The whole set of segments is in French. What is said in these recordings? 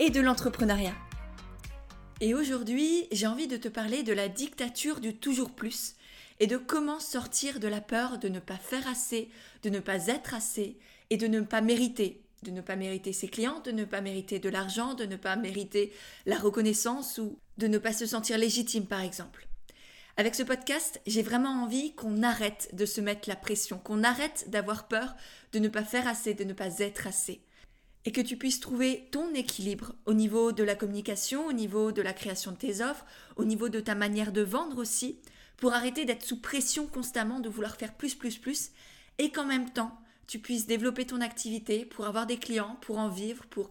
et de l'entrepreneuriat. Et aujourd'hui, j'ai envie de te parler de la dictature du toujours plus et de comment sortir de la peur de ne pas faire assez, de ne pas être assez et de ne pas mériter de ne pas mériter ses clients, de ne pas mériter de l'argent, de ne pas mériter la reconnaissance ou de ne pas se sentir légitime par exemple. Avec ce podcast, j'ai vraiment envie qu'on arrête de se mettre la pression, qu'on arrête d'avoir peur de ne pas faire assez, de ne pas être assez. Et que tu puisses trouver ton équilibre au niveau de la communication, au niveau de la création de tes offres, au niveau de ta manière de vendre aussi, pour arrêter d'être sous pression constamment, de vouloir faire plus, plus, plus, et qu'en même temps, tu puisses développer ton activité pour avoir des clients, pour en vivre, pour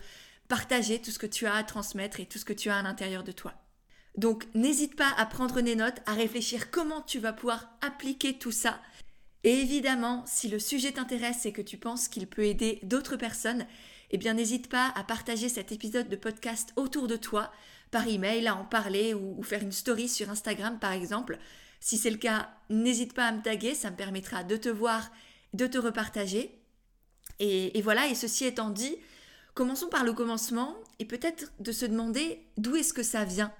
partager tout ce que tu as à transmettre et tout ce que tu as à l'intérieur de toi. Donc n'hésite pas à prendre des notes, à réfléchir comment tu vas pouvoir appliquer tout ça. Et évidemment, si le sujet t'intéresse et que tu penses qu'il peut aider d'autres personnes, eh bien n'hésite pas à partager cet épisode de podcast autour de toi, par email, à en parler ou, faire une story sur Instagram par exemple. Si c'est le cas, n'hésite pas à me taguer, ça me permettra de te voir de te repartager. Et, voilà, et ceci étant dit, commençons par le commencement et peut-être de se demander d'où est-ce que ça vient,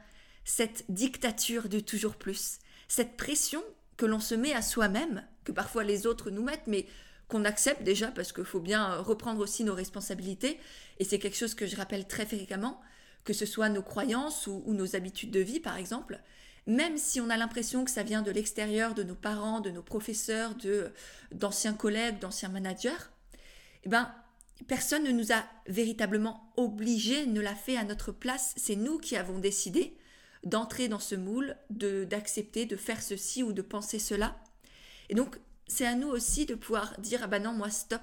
cette dictature du toujours plus, cette pression que l'on se met à soi-même, que parfois les autres nous mettent, mais qu'on accepte déjà parce qu'il faut bien reprendre aussi nos responsabilités. Et c'est quelque chose que je rappelle très fréquemment, que ce soit nos croyances ou nos habitudes de vie par exemple même si on a l'impression que ça vient de l'extérieur, de nos parents, de nos professeurs, de d'anciens collègues, d'anciens managers, eh ben personne ne nous a véritablement obligés, ne l'a fait à notre place. C'est nous qui avons décidé d'entrer dans ce moule, de d'accepter, de faire ceci ou de penser cela. Et donc c'est à nous aussi de pouvoir dire ah ben non moi stop.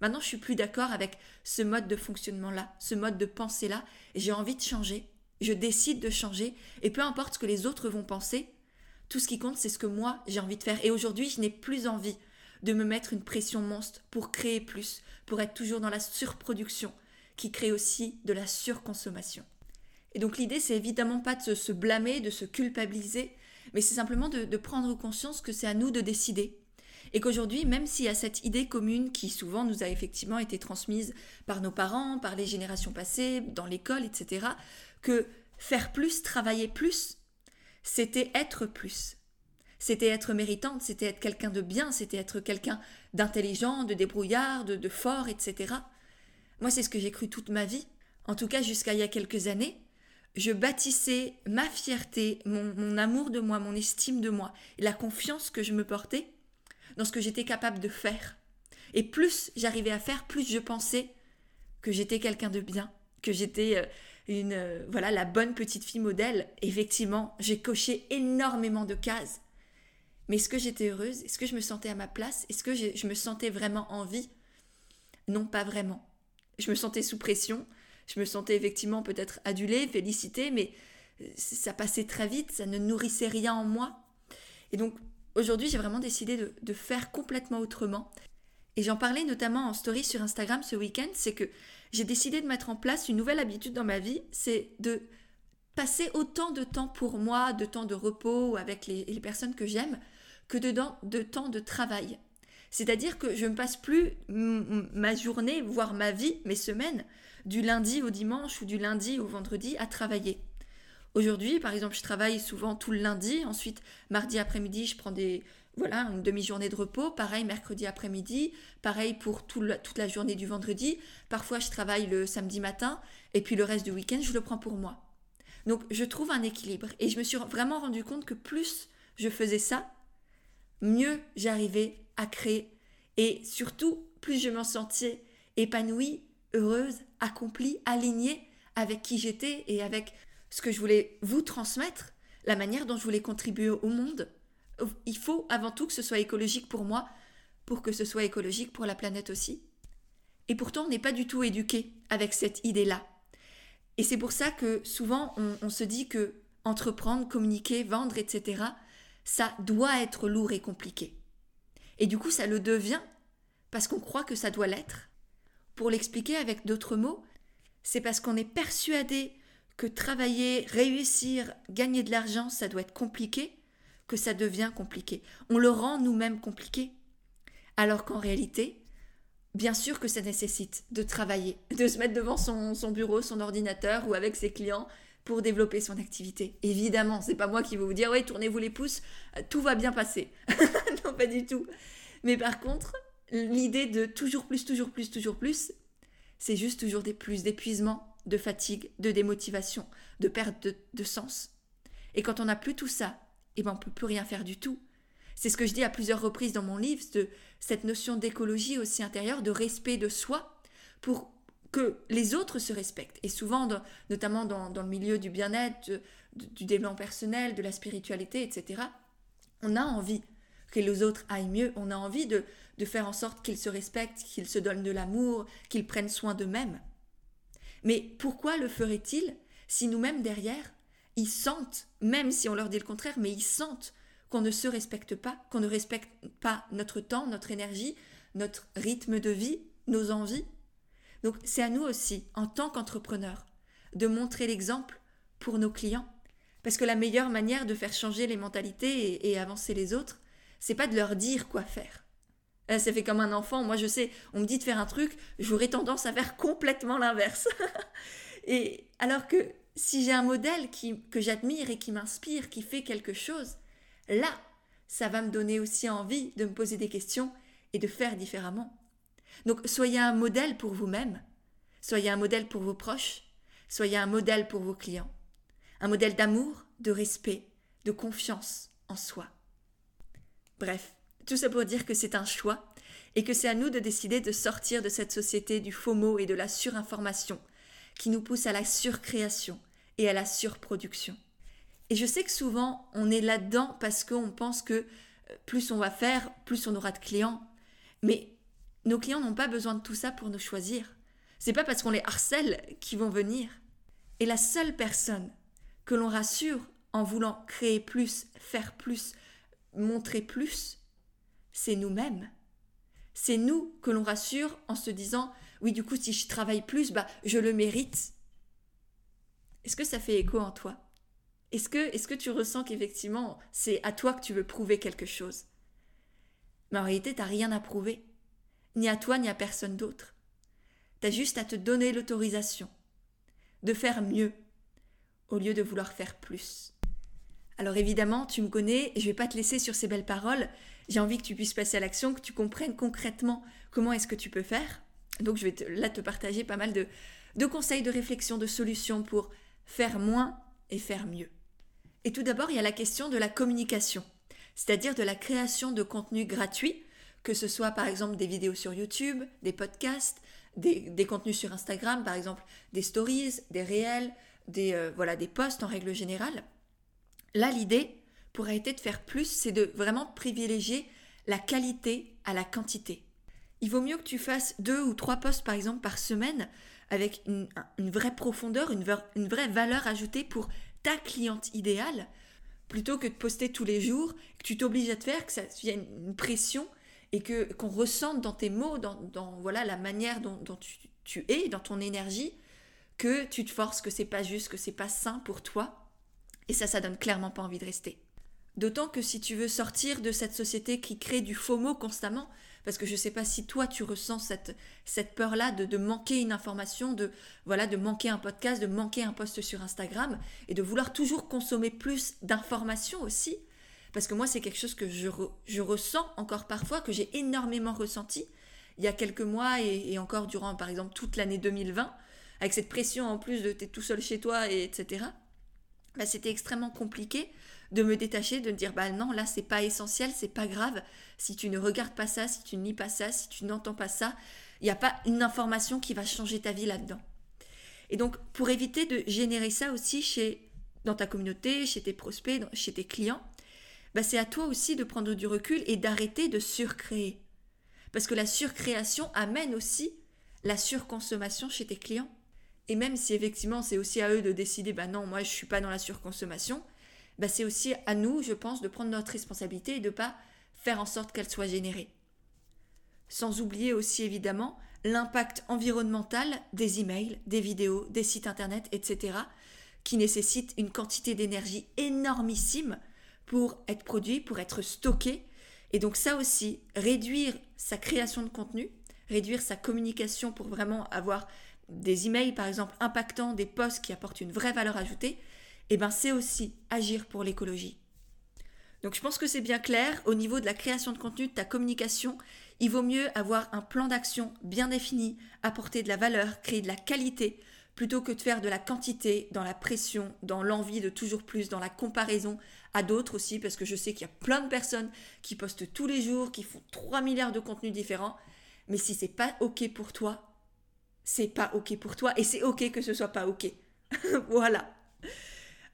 Maintenant je suis plus d'accord avec ce mode de fonctionnement là, ce mode de pensée là, et j'ai envie de changer je décide de changer, et peu importe ce que les autres vont penser, tout ce qui compte, c'est ce que moi j'ai envie de faire. Et aujourd'hui, je n'ai plus envie de me mettre une pression monstre pour créer plus, pour être toujours dans la surproduction, qui crée aussi de la surconsommation. Et donc l'idée, c'est évidemment pas de se, blâmer, de se culpabiliser, mais c'est simplement de prendre conscience que c'est à nous de décider. Et qu'aujourd'hui, même s'il y a cette idée commune qui souvent nous a effectivement été transmise par nos parents, par les générations passées, dans l'école, etc., que faire plus, travailler plus, c'était être plus. C'était être méritante, c'était être quelqu'un de bien, c'était être quelqu'un d'intelligent, de débrouillard, de, fort, etc. Moi, c'est ce que j'ai cru toute ma vie, en tout cas jusqu'à il y a quelques années. Je bâtissais ma fierté, mon, mon amour de moi, mon estime de moi, la confiance que je me portais dans ce que j'étais capable de faire. Et plus j'arrivais à faire, plus je pensais que j'étais quelqu'un de bien, que j'étais euh, une euh, voilà la bonne petite fille modèle. Effectivement, j'ai coché énormément de cases. Mais est-ce que j'étais heureuse? Est-ce que je me sentais à ma place? Est-ce que je, me sentais vraiment en vie? Non, pas vraiment. Je me sentais sous pression. Je me sentais effectivement peut-être adulée, félicitée, mais euh, ça passait très vite, ça ne nourrissait rien en moi. Et donc aujourd'hui, j'ai vraiment décidé de, faire complètement autrement. Et j'en parlais notamment en story sur Instagram ce week-end, c'est que j'ai décidé de mettre en place une nouvelle habitude dans ma vie, c'est de passer autant de temps pour moi, de temps de repos avec les, personnes que j'aime, que de, de temps de travail. C'est-à-dire que je ne passe plus ma journée, voire ma vie, mes semaines, du lundi au dimanche ou du lundi au vendredi à travailler. Aujourd'hui, par exemple, je travaille souvent tout le lundi, ensuite mardi après-midi, je prends des, voilà, une demi-journée de repos. Pareil, mercredi après-midi. Pareil pour toute la journée du vendredi. Parfois, je travaille le samedi matin. Et puis le reste du week-end, je le prends pour moi. Donc, je trouve un équilibre. Et je me suis vraiment rendu compte que plus je faisais ça, mieux j'arrivais à créer. Et surtout, plus je m'en sentais épanouie, heureuse, accomplie, alignée avec qui j'étais et avec ce que je voulais vous transmettre, la manière dont je voulais contribuer au monde il faut avant tout que ce soit écologique pour moi, pour que ce soit écologique pour la planète aussi. Et pourtant, on n'est pas du tout éduqué avec cette idée-là. Et c'est pour ça que souvent on, se dit que entreprendre, communiquer, vendre, etc., ça doit être lourd et compliqué. Et du coup, ça le devient parce qu'on croit que ça doit l'être. Pour l'expliquer avec d'autres mots, c'est parce qu'on est persuadé que travailler, réussir, gagner de l'argent, ça doit être compliqué, que ça devient compliqué. On le rend nous-mêmes compliqué. Alors qu'en réalité, bien sûr que ça nécessite de travailler, de se mettre devant son, bureau, son ordinateur ou avec ses clients pour développer son activité. Évidemment, c'est pas moi qui vais vous dire, oui, tournez-vous les pouces, euh, tout va bien passer. non, pas du tout. Mais par contre, l'idée de toujours plus, toujours plus, toujours plus, c'est juste toujours des plus d'épuisement, de fatigue, de démotivation, de perte de, sens. Et quand on n'a plus tout ça, eh ben on peut plus rien faire du tout. C'est ce que je dis à plusieurs reprises dans mon livre, de cette notion d'écologie aussi intérieure, de respect de soi, pour que les autres se respectent. Et souvent, notamment dans, le milieu du bien-être, du développement personnel, de la spiritualité, etc., on a envie que les autres aillent mieux, on a envie de, de faire en sorte qu'ils se respectent, qu'ils se donnent de l'amour, qu'ils prennent soin d'eux-mêmes. Mais pourquoi le ferait-il si nous-mêmes derrière, ils sentent, même si on leur dit le contraire, mais ils sentent qu'on ne se respecte pas, qu'on ne respecte pas notre temps, notre énergie, notre rythme de vie, nos envies? Donc c'est à nous aussi, en tant qu'entrepreneurs, de montrer l'exemple pour nos clients. Parce que la meilleure manière de faire changer les mentalités et, avancer les autres, c'est pas de leur dire quoi faire. Ça fait comme un enfant. Moi, je sais, on me dit de faire un truc, j'aurais tendance à faire complètement l'inverse. et alors que si j'ai un modèle qui, que j'admire et qui m'inspire, qui fait quelque chose, là, ça va me donner aussi envie de me poser des questions et de faire différemment. Donc soyez un modèle pour vous-même, soyez un modèle pour vos proches, soyez un modèle pour vos clients, un modèle d'amour, de respect, de confiance en soi. Bref, tout ça pour dire que c'est un choix et que c'est à nous de décider de sortir de cette société du mot et de la surinformation qui nous pousse à la surcréation et à la surproduction. Et je sais que souvent, on est là-dedans parce qu'on pense que euh, plus on va faire, plus on aura de clients. Mais nos clients n'ont pas besoin de tout ça pour nous choisir. C'est pas parce qu'on les harcèle qu'ils vont venir. Et la seule personne que l'on rassure en voulant créer plus, faire plus, montrer plus, c'est nous-mêmes. C'est nous que l'on rassure en se disant oui, du coup, si je travaille plus, bah, je le mérite. Est-ce que ça fait écho en toi? Est-ce que, est que tu ressens qu'effectivement, c'est à toi que tu veux prouver quelque chose? Mais en réalité, tu n'as rien à prouver. Ni à toi, ni à personne d'autre. Tu as juste à te donner l'autorisation de faire mieux au lieu de vouloir faire plus. Alors évidemment, tu me connais, et je vais pas te laisser sur ces belles paroles. J'ai envie que tu puisses passer à l'action, que tu comprennes concrètement comment est-ce que tu peux faire. Donc je vais là te partager pas mal de, de conseils, de réflexions, de solutions pour faire moins et faire mieux. Et tout d'abord, il y a la question de la communication, c'est-à-dire de la création de contenu gratuit, que ce soit par exemple des vidéos sur YouTube, des podcasts, des, contenus sur Instagram, par exemple des stories, des réels, des, euh, voilà, des posts en règle générale. Là, l'idée pourrait être de faire plus, c'est de vraiment privilégier la qualité à la quantité. Il vaut mieux que tu fasses deux ou trois posts par exemple par semaine avec une, vraie profondeur, une, une, vraie valeur ajoutée pour ta cliente idéale, plutôt que de poster tous les jours, que tu t'obliges à te faire, que ça devienne une pression et que qu'on ressente dans tes mots, dans, voilà la manière dont, tu, tu, es, dans ton énergie, que tu te forces, que c'est pas juste, que c'est pas sain pour toi, et ça, ça donne clairement pas envie de rester. D'autant que si tu veux sortir de cette société qui crée du mot constamment, parce que je ne sais pas si toi tu ressens cette, cette peur-là de, de, manquer une information, de voilà, de manquer un podcast, de manquer un post sur Instagram, et de vouloir toujours consommer plus d'informations aussi. Parce que moi, c'est quelque chose que je, je, ressens encore parfois, que j'ai énormément ressenti il y a quelques mois et, encore durant, par exemple, toute l'année 2020, avec cette pression en plus de t'es tout seul chez toi, et etc. Bah, c'était extrêmement compliqué de me détacher, de me dire bah non, là c'est pas essentiel, c'est pas grave. Si tu ne regardes pas ça, si tu ne lis pas ça, si tu n'entends pas ça, il n'y a pas une information qui va changer ta vie là-dedans. Et donc pour éviter de générer ça aussi chez dans ta communauté, chez tes prospects, chez tes clients, bah c'est à toi aussi de prendre du recul et d'arrêter de surcréer. Parce que la surcréation amène aussi la surconsommation chez tes clients. Et même si effectivement c'est aussi à eux de décider, bah non, moi je suis pas dans la surconsommation, bah c'est aussi à nous, je pense, de prendre notre responsabilité et de pas faire en sorte qu'elle soit générée. Sans oublier aussi évidemment l'impact environnemental des emails, des vidéos, des sites internet, etc., qui nécessitent une quantité d'énergie énormissime pour être produit, pour être stocké. Et donc ça aussi, réduire sa création de contenu, réduire sa communication pour vraiment avoir des emails par exemple impactants, des posts qui apportent une vraie valeur ajoutée, eh ben c'est aussi agir pour l'écologie. Donc je pense que c'est bien clair, au niveau de la création de contenu, de ta communication, il vaut mieux avoir un plan d'action bien défini, apporter de la valeur, créer de la qualité, plutôt que de faire de la quantité dans la pression, dans l'envie de toujours plus, dans la comparaison à d'autres aussi, parce que je sais qu'il y a plein de personnes qui postent tous les jours, qui font 3 milliards de contenus différents, mais si c'est pas ok pour toi, c'est pas ok pour toi, et c'est ok que ce soit pas ok. voilà.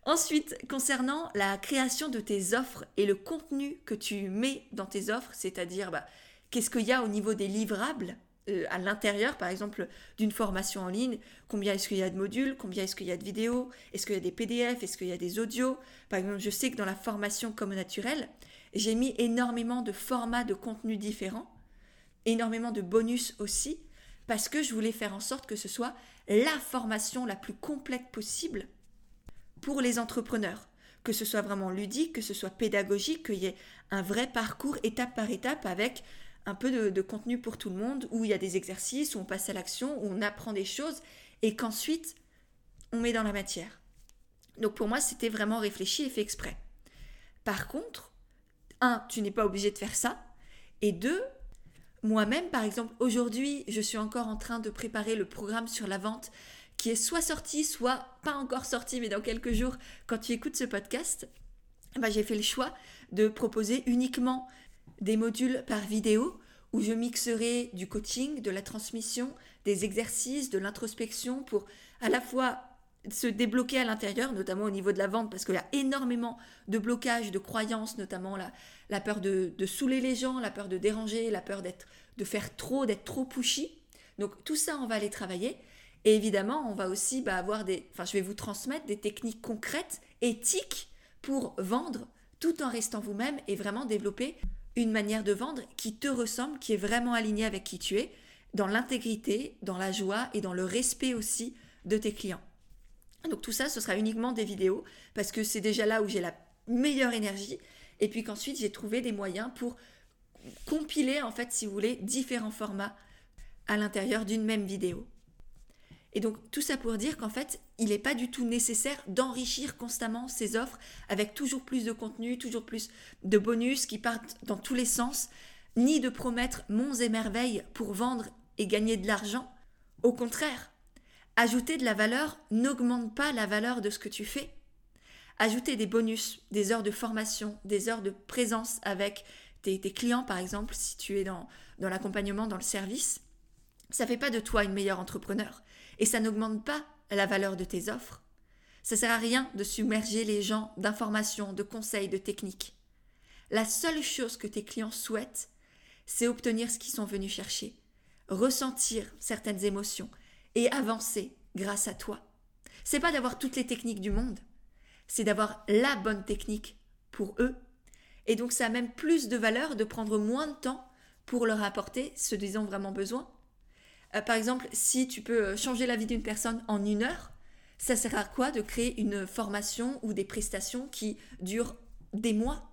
Ensuite, concernant la création de tes offres et le contenu que tu mets dans tes offres, c'est-à-dire bah, qu'est-ce qu'il y a au niveau des livrables euh, à l'intérieur, par exemple, d'une formation en ligne, combien est-ce qu'il y a de modules, combien est-ce qu'il y a de vidéos, est-ce qu'il y a des PDF, est-ce qu'il y a des audios. Par exemple, je sais que dans la formation comme naturel, j'ai mis énormément de formats de contenu différents, énormément de bonus aussi, parce que je voulais faire en sorte que ce soit la formation la plus complète possible pour les entrepreneurs. Que ce soit vraiment ludique, que ce soit pédagogique, qu'il y ait un vrai parcours étape par étape avec un peu de, contenu pour tout le monde, où il y a des exercices, où on passe à l'action, où on apprend des choses, et qu'ensuite on met dans la matière. Donc pour moi, c'était vraiment réfléchi et fait exprès. Par contre, un, tu n'es pas obligé de faire ça, et deux, moi-même, par exemple, aujourd'hui, je suis encore en train de préparer le programme sur la vente qui est soit sorti, soit pas encore sorti, mais dans quelques jours, quand tu écoutes ce podcast, bah, j'ai fait le choix de proposer uniquement des modules par vidéo où je mixerai du coaching, de la transmission, des exercices, de l'introspection pour à la fois se débloquer à l'intérieur, notamment au niveau de la vente, parce qu'il y a énormément de blocages, de croyances, notamment la, la peur de, de, saouler les gens, la peur de déranger, la peur d'être, de faire trop, d'être trop pushy. Donc tout ça, on va aller travailler. Et évidemment, on va aussi bah, avoir des. Enfin, je vais vous transmettre des techniques concrètes, éthiques, pour vendre tout en restant vous-même et vraiment développer une manière de vendre qui te ressemble, qui est vraiment alignée avec qui tu es, dans l'intégrité, dans la joie et dans le respect aussi de tes clients. Donc tout ça, ce sera uniquement des vidéos parce que c'est déjà là où j'ai la meilleure énergie. Et puis qu'ensuite, j'ai trouvé des moyens pour compiler, en fait, si vous voulez, différents formats à l'intérieur d'une même vidéo. Et donc tout ça pour dire qu'en fait, il n'est pas du tout nécessaire d'enrichir constamment ses offres avec toujours plus de contenu, toujours plus de bonus qui partent dans tous les sens, ni de promettre monts et merveilles pour vendre et gagner de l'argent. Au contraire, ajouter de la valeur n'augmente pas la valeur de ce que tu fais. Ajouter des bonus, des heures de formation, des heures de présence avec tes, clients par exemple, si tu es dans, l'accompagnement, dans le service, ça fait pas de toi une meilleure entrepreneur et ça n'augmente pas la valeur de tes offres. Ça sert à rien de submerger les gens d'informations, de conseils, de techniques. La seule chose que tes clients souhaitent, c'est obtenir ce qu'ils sont venus chercher, ressentir certaines émotions et avancer grâce à toi. C'est pas d'avoir toutes les techniques du monde, c'est d'avoir la bonne technique pour eux. Et donc ça a même plus de valeur de prendre moins de temps pour leur apporter ce dont ils ont vraiment besoin euh, par exemple, si tu peux euh, changer la vie d'une personne en une heure, ça sert à quoi de créer une formation ou des prestations qui durent des mois?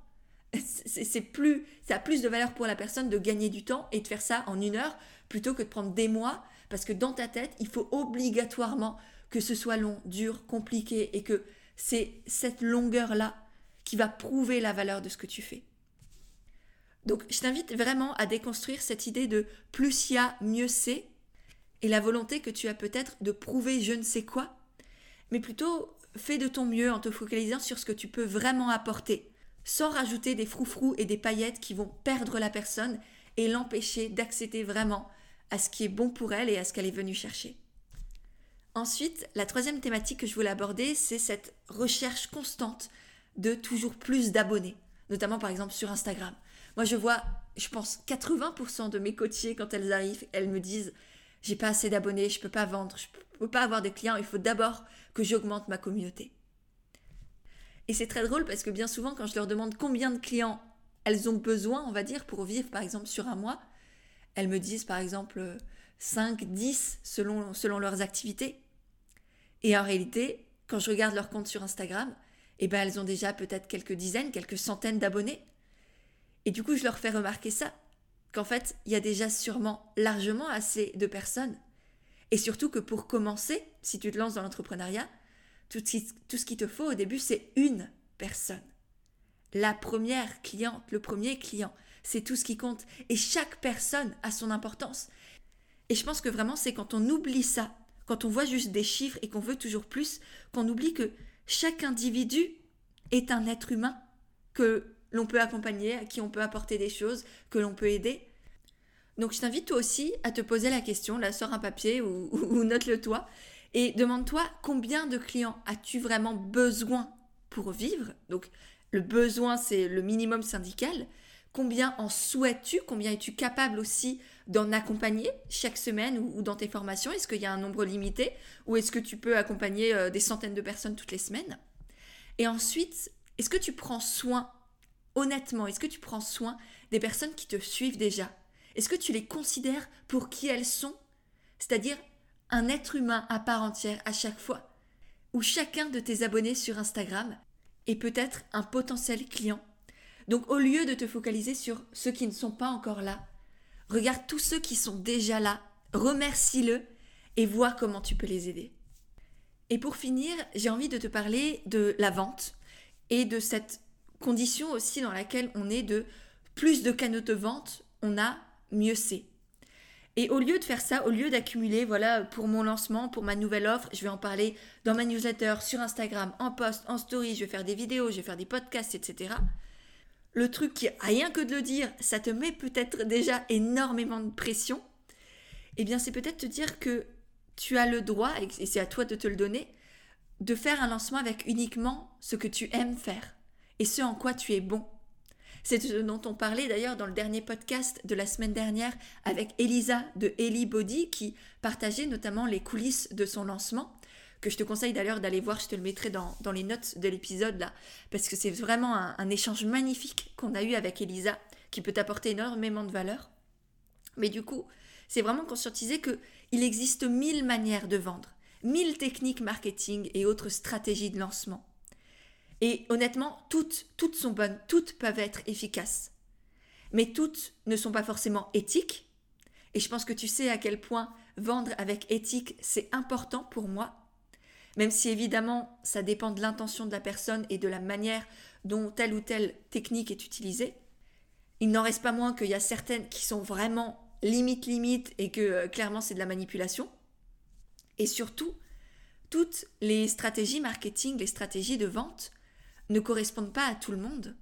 C'est plus, ça a plus de valeur pour la personne de gagner du temps et de faire ça en une heure plutôt que de prendre des mois parce que dans ta tête, il faut obligatoirement que ce soit long, dur, compliqué et que c'est cette longueur-là qui va prouver la valeur de ce que tu fais. Donc, je t'invite vraiment à déconstruire cette idée de plus il y a, mieux c'est et la volonté que tu as peut-être de prouver je ne sais quoi, mais plutôt fais de ton mieux en te focalisant sur ce que tu peux vraiment apporter, sans rajouter des froufrous et des paillettes qui vont perdre la personne et l'empêcher d'accéder vraiment à ce qui est bon pour elle et à ce qu'elle est venue chercher. Ensuite, la troisième thématique que je voulais aborder, c'est cette recherche constante de toujours plus d'abonnés, notamment par exemple sur Instagram. Moi, je vois, je pense, 80% de mes coachés, quand elles arrivent, elles me disent j'ai pas assez d'abonnés, je peux pas vendre, peux pas avoir des clients, il faut d'abord que j'augmente ma communauté. Et c'est très drôle parce que bien souvent, quand je leur demande combien de clients elles ont besoin, on va dire, pour vivre par exemple sur un mois, elles me disent par exemple 5, 10 selon, selon leurs activités. Et en réalité, quand je regarde leur compte sur Instagram, eh ben elles ont déjà peut-être quelques dizaines, quelques centaines d'abonnés. Et du coup, je leur fais remarquer ça, qu'en fait, il y a déjà sûrement largement assez de personnes. Et surtout que pour commencer, si tu te lances dans l'entrepreneuriat, tout, tout ce qu'il te faut au début, c'est une personne. La première cliente, le premier client, c'est tout ce qui compte. Et chaque personne a son importance. Et je pense que vraiment, c'est quand on oublie ça, quand on voit juste des chiffres et qu'on veut toujours plus, qu'on oublie que chaque individu est un être humain que l'on peut accompagner, à qui on peut apporter des choses, que l'on peut aider. Donc je t'invite toi aussi à te poser la question, là sors un papier ou, ou note-le toi, et demande-toi combien de clients as-tu vraiment besoin pour vivre? Donc le besoin c'est le minimum syndical. Combien en souhaites-tu Combien es-tu capable aussi d'en accompagner chaque semaine ou, dans tes formations? Est-ce qu'il y a un nombre limité Ou est-ce que tu peux accompagner euh, des centaines de personnes toutes les semaines? Et ensuite, est-ce que tu prends soin, honnêtement, est-ce que tu prends soin des personnes qui te suivent déjà? Est-ce que tu les considères pour qui elles sont? C'est-à-dire un être humain à part entière à chaque fois Ou chacun de tes abonnés sur Instagram est peut-être un potentiel client donc au lieu de te focaliser sur ceux qui ne sont pas encore là, regarde tous ceux qui sont déjà là, remercie-le et vois comment tu peux les aider. Et pour finir, j'ai envie de te parler de la vente et de cette condition aussi dans laquelle on est de plus de canaux de vente, on a mieux c'est. Et au lieu de faire ça, au lieu d'accumuler, voilà, pour mon lancement, pour ma nouvelle offre, je vais en parler dans ma newsletter, sur Instagram, en post, en story, je vais faire des vidéos, je vais faire des podcasts, etc le truc qui, rien que de le dire, ça te met peut-être déjà énormément de pression, eh bien c'est peut-être te dire que tu as le droit, et c'est à toi de te le donner, de faire un lancement avec uniquement ce que tu aimes faire et ce en quoi tu es bon. C'est ce dont on parlait d'ailleurs dans le dernier podcast de la semaine dernière avec Elisa de Ellie Body qui partageait notamment les coulisses de son lancement que je te conseille d'ailleurs d'aller voir, je te le mettrai dans, les notes de l'épisode là, parce que c'est vraiment un, échange magnifique qu'on a eu avec Elisa, qui peut t'apporter énormément de valeur. Mais du coup, c'est vraiment conscientiser que il existe mille manières de vendre, mille techniques marketing et autres stratégies de lancement. Et honnêtement, toutes, toutes sont bonnes, toutes peuvent être efficaces. Mais toutes ne sont pas forcément éthiques. Et je pense que tu sais à quel point vendre avec éthique, c'est important pour moi même si évidemment ça dépend de l'intention de la personne et de la manière dont telle ou telle technique est utilisée, il n'en reste pas moins qu'il y a certaines qui sont vraiment limite limite et que euh, clairement c'est de la manipulation. Et surtout, toutes les stratégies marketing, les stratégies de vente ne correspondent pas à tout le monde.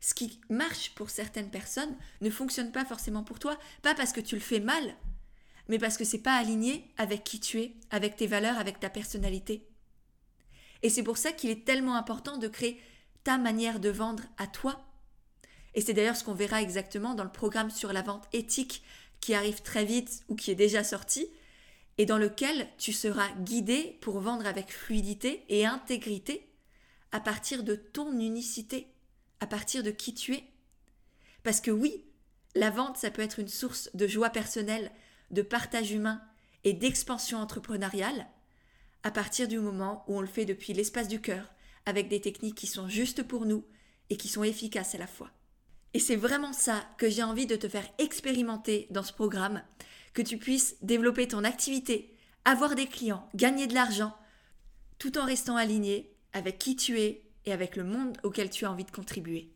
Ce qui marche pour certaines personnes ne fonctionne pas forcément pour toi, pas parce que tu le fais mal, mais parce que c'est pas aligné avec qui tu es, avec tes valeurs, avec ta personnalité. Et c'est pour ça qu'il est tellement important de créer ta manière de vendre à toi. Et c'est d'ailleurs ce qu'on verra exactement dans le programme sur la vente éthique qui arrive très vite ou qui est déjà sorti, et dans lequel tu seras guidé pour vendre avec fluidité et intégrité à partir de ton unicité, à partir de qui tu es. Parce que oui, la vente, ça peut être une source de joie personnelle, de partage humain et d'expansion entrepreneuriale à partir du moment où on le fait depuis l'espace du cœur, avec des techniques qui sont justes pour nous et qui sont efficaces à la fois. Et c'est vraiment ça que j'ai envie de te faire expérimenter dans ce programme, que tu puisses développer ton activité, avoir des clients, gagner de l'argent, tout en restant aligné avec qui tu es et avec le monde auquel tu as envie de contribuer.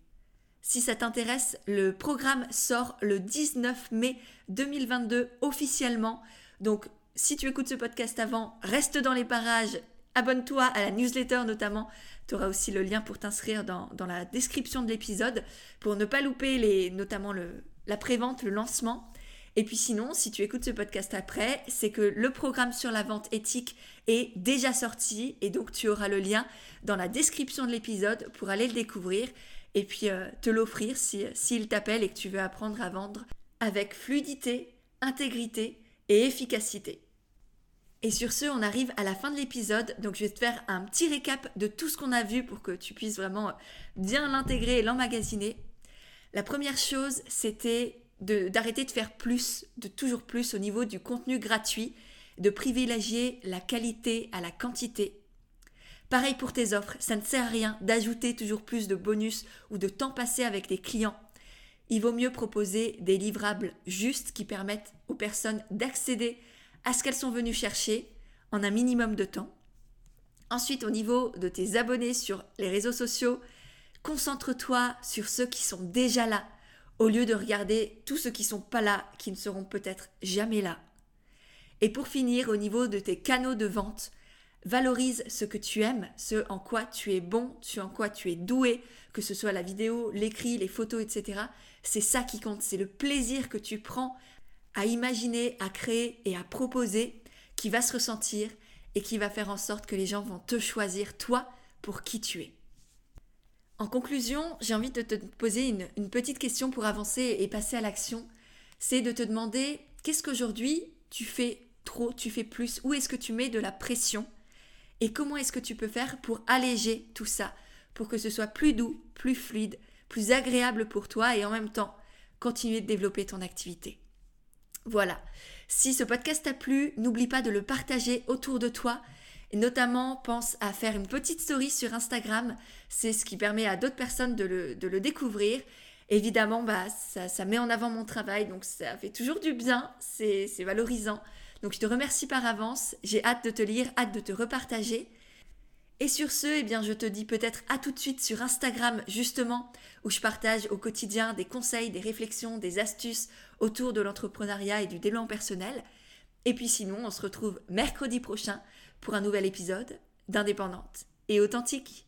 Si ça t'intéresse, le programme sort le 19 mai 2022 officiellement. Donc, si tu écoutes ce podcast avant, reste dans les parages, abonne-toi à la newsletter notamment. Tu auras aussi le lien pour t'inscrire dans, la description de l'épisode pour ne pas louper les, notamment le, la prévente, le lancement. Et puis sinon, si tu écoutes ce podcast après, c'est que le programme sur la vente éthique est déjà sorti et donc tu auras le lien dans la description de l'épisode pour aller le découvrir et puis euh, te l'offrir s'il si, t'appelle et que tu veux apprendre à vendre avec fluidité, intégrité et efficacité. Et sur ce, on arrive à la fin de l'épisode, donc je vais te faire un petit récap de tout ce qu'on a vu pour que tu puisses vraiment bien l'intégrer et l'emmagasiner. La première chose, c'était d'arrêter de, faire plus, de toujours plus au niveau du contenu gratuit, de privilégier la qualité à la quantité. Pareil pour tes offres, ça ne sert à rien d'ajouter toujours plus de bonus ou de temps passé avec tes clients. Il vaut mieux proposer des livrables justes qui permettent aux personnes d'accéder à ce qu'elles sont venues chercher en un minimum de temps. Ensuite, au niveau de tes abonnés sur les réseaux sociaux, concentre-toi sur ceux qui sont déjà là, au lieu de regarder tous ceux qui sont pas là, qui ne seront peut-être jamais là. Et pour finir, au niveau de tes canaux de vente, valorise ce que tu aimes, ce en quoi tu es bon, ce en quoi tu es doué, que ce soit la vidéo, l'écrit, les photos, etc. C'est ça qui compte, c'est le plaisir que tu prends à imaginer, à créer et à proposer qui va se ressentir et qui va faire en sorte que les gens vont te choisir, toi, pour qui tu es. En conclusion, j'ai envie de te poser une, une petite question pour avancer et passer à l'action. C'est de te demander qu'est-ce qu'aujourd'hui tu fais trop, tu fais plus, où est-ce que tu mets de la pression et comment est-ce que tu peux faire pour alléger tout ça, pour que ce soit plus doux, plus fluide, plus agréable pour toi et en même temps continuer de développer ton activité. Voilà. Si ce podcast t'a plu, n'oublie pas de le partager autour de toi. Et notamment, pense à faire une petite story sur Instagram. C'est ce qui permet à d'autres personnes de le, découvrir. Évidemment, bah, ça, ça, met en avant mon travail, donc ça fait toujours du bien, c'est valorisant. Donc je te remercie par avance, j'ai hâte de te lire, hâte de te repartager. Et sur ce, eh bien, je te dis peut-être à tout de suite sur Instagram, justement, où je partage au quotidien des conseils, des réflexions, des astuces autour de l'entrepreneuriat et du développement personnel. Et puis sinon, on se retrouve mercredi prochain pour un nouvel épisode d'Indépendante et authentique.